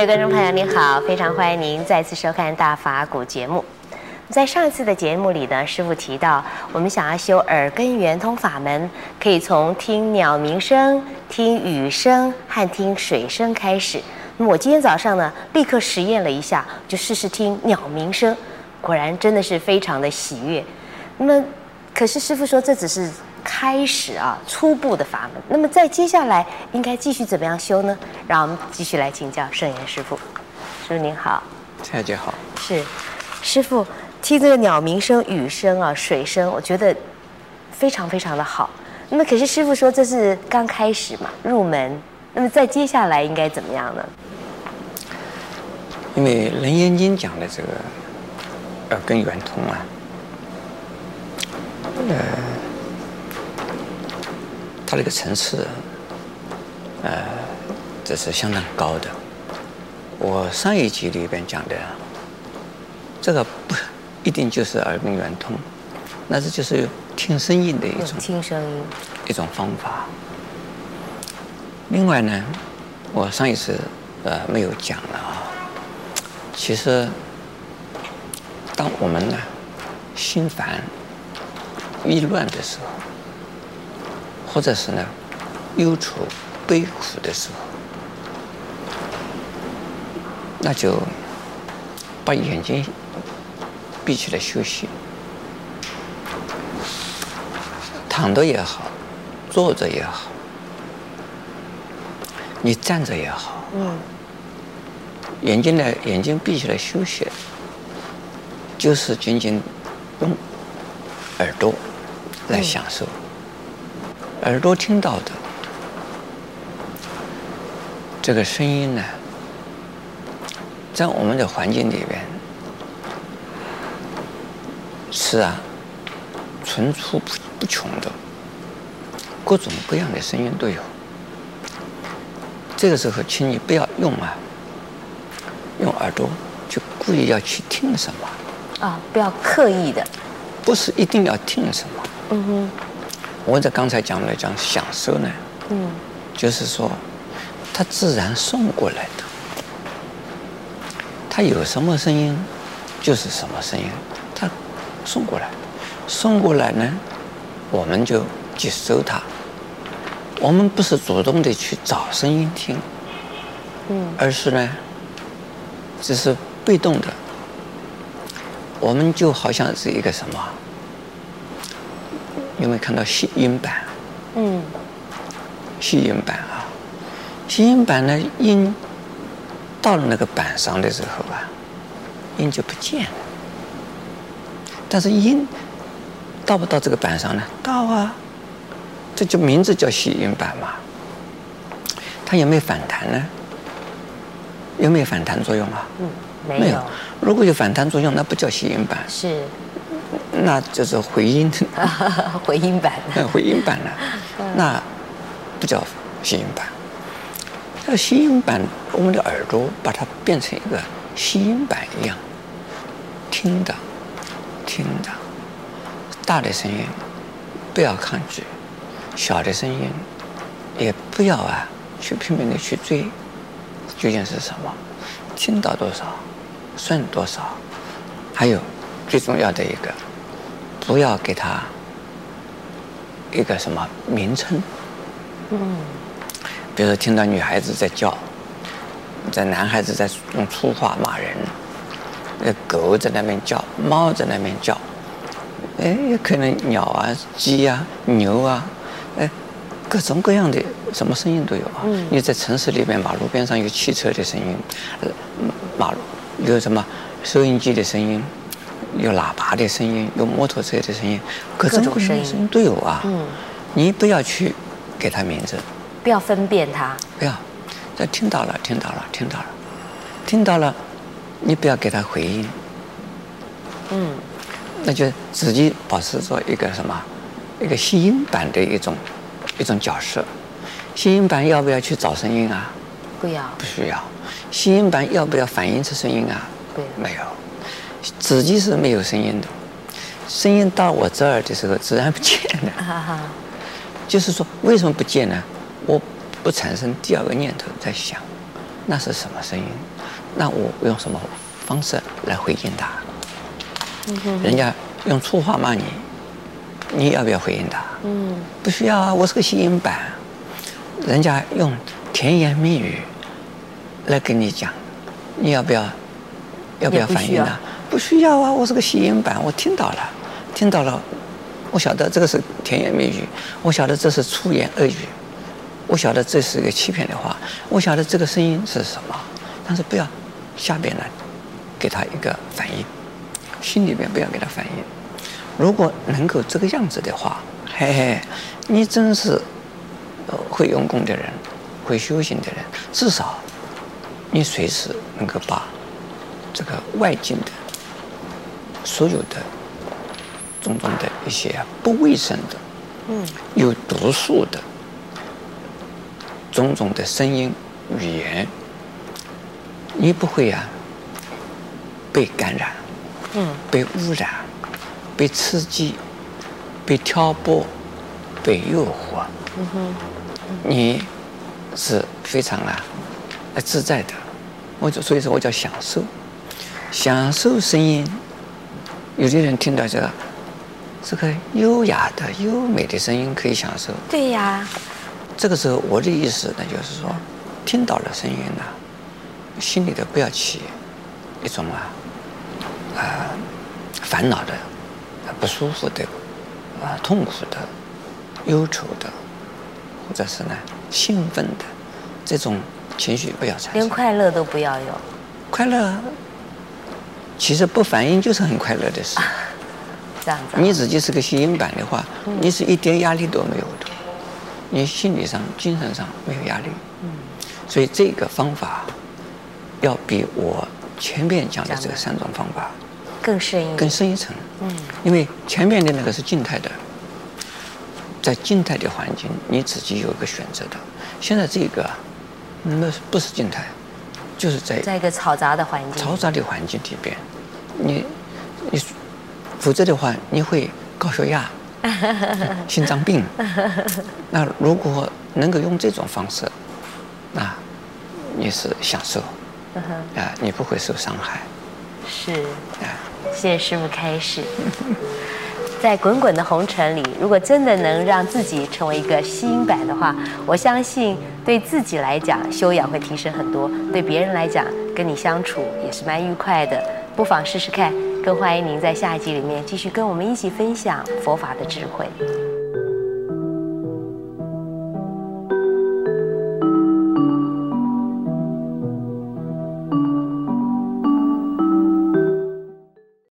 各位观众朋友，您好，非常欢迎您再次收看《大法古》节目。在上一次的节目里呢，师傅提到，我们想要修耳根圆通法门，可以从听鸟鸣声、听雨声和听水声开始。那么我今天早上呢，立刻实验了一下，就试试听鸟鸣声，果然真的是非常的喜悦。那么，可是师傅说这只是开始啊，初步的阀门。那么在接下来应该继续怎么样修呢？让我们继续来请教圣严师傅。师傅您好，蔡姐好。是，师傅。听这个鸟鸣声、雨声啊、水声，我觉得非常非常的好。那么，可是师傅说这是刚开始嘛，入门。那么，在接下来应该怎么样呢？因为《楞严经》讲的这个耳根圆通啊，呃，它这个层次，呃，这是相当高的。我上一集里边讲的这个不。一定就是耳鸣圆通，那这就是听声音的一种听声音一种方法。另外呢，我上一次呃没有讲了啊。其实，当我们呢心烦意乱的时候，或者是呢忧愁悲苦的时候，那就把眼睛。闭起来休息，躺着也好，坐着也好，你站着也好，嗯，眼睛呢，眼睛闭起来休息，就是仅仅用耳朵来享受，耳朵听到的这个声音呢，在我们的环境里边。是啊，层出不不穷的，各种各样的声音都有。这个时候，请你不要用啊，用耳朵去故意要去听什么啊，不要刻意的，不是一定要听什么。嗯哼，我在刚才讲了讲享受呢，嗯，就是说，它自然送过来的，它有什么声音，就是什么声音。它送过来，送过来呢，我们就接收它。我们不是主动的去找声音听，嗯，而是呢，只是被动的。我们就好像是一个什么？有没有看到吸音板？嗯，吸音板啊，吸音板呢，音到了那个板上的时候啊，音就不见了。但是音到不到这个板上呢？到啊，这就名字叫吸音板嘛。它有没有反弹呢？有没有反弹作用啊？嗯，没有。如果有反弹作用，那不叫吸音板。是。那就是回音。回音板。回音版了，那不叫吸音板。这个吸音板，我们的耳朵把它变成一个吸音板一样，听的。听的，大的声音不要抗拒，小的声音也不要啊，去拼命的去追，究竟是什么？听到多少，算多少。还有最重要的一个，不要给他一个什么名称。嗯。比如说听到女孩子在叫，在男孩子在用粗话骂人。那狗在那边叫，猫在那边叫，哎，也可能鸟啊、鸡啊、牛啊，哎，各种各样的什么声音都有啊。嗯。你在城市里面，马路边上有汽车的声音，马路有什么收音机的声音，有喇叭的声音，有摩托车的声音，各种各声音都有啊。嗯。你不要去给它名字，不要分辨它。不要，这听到了，听到了，听到了，听到了。你不要给他回应，嗯，那就自己保持着一个什么，一个吸音板的一种一种角色。吸音板要不要去找声音啊？不要，不需要。吸音板要不要反映出声音啊？对，没有，自己是没有声音的。声音到我这儿的时候，自然不见了。就是说，为什么不见呢？我不产生第二个念头在想。那是什么声音？那我用什么方式来回应他？人家用粗话骂你，你要不要回应他？嗯，不需要啊，我是个吸音板。人家用甜言蜜语来跟你讲，你要不要？要不要反应呢？不需要啊，我是个吸音板，我听到了，听到了，我晓得这个是甜言蜜语，我晓得这是粗言恶语，我晓得这是一个欺骗的话，我晓得这个声音是什么，但是不要下边来给他一个反应，心里边不要给他反应。如果能够这个样子的话，嘿嘿，你真是会用功的人，会修行的人，至少你随时能够把。这个外境的所有的种种的一些不卫生的、嗯，有毒素的种种的声音语言，你不会啊被感染，嗯，被污染，被刺激，被挑拨，被诱惑，嗯哼，你是非常啊自在的，我就所以说我叫享受。享受声音，有的人听到这个这个优雅的、优美的声音可以享受。对呀。这个时候我的意思呢，就是说，听到了声音呢，心里头不要起一种啊啊烦恼的、不舒服的、啊痛苦的、忧愁的，或者是呢兴奋的这种情绪不要产生。连快乐都不要有。快乐。其实不反应就是很快乐的事。这样子。你自己是个吸音板的话，你是一点压力都没有的，你心理上、精神上没有压力。所以这个方法要比我前面讲的这个三种方法更深一更深一层。嗯。因为前面的那个是静态的，在静态的环境你自己有一个选择的。现在这个那不是静态。就是在在一个嘈杂的环境，嘈杂的环境里边，你你，否则的话你会高血压、心脏病。那如果能够用这种方式，那你是享受，啊，你不会受伤害。是，啊谢谢师傅开示。在滚滚的红尘里，如果真的能让自己成为一个吸音板的话，我相信对自己来讲修养会提升很多，对别人来讲跟你相处也是蛮愉快的。不妨试试看，更欢迎您在下一集里面继续跟我们一起分享佛法的智慧。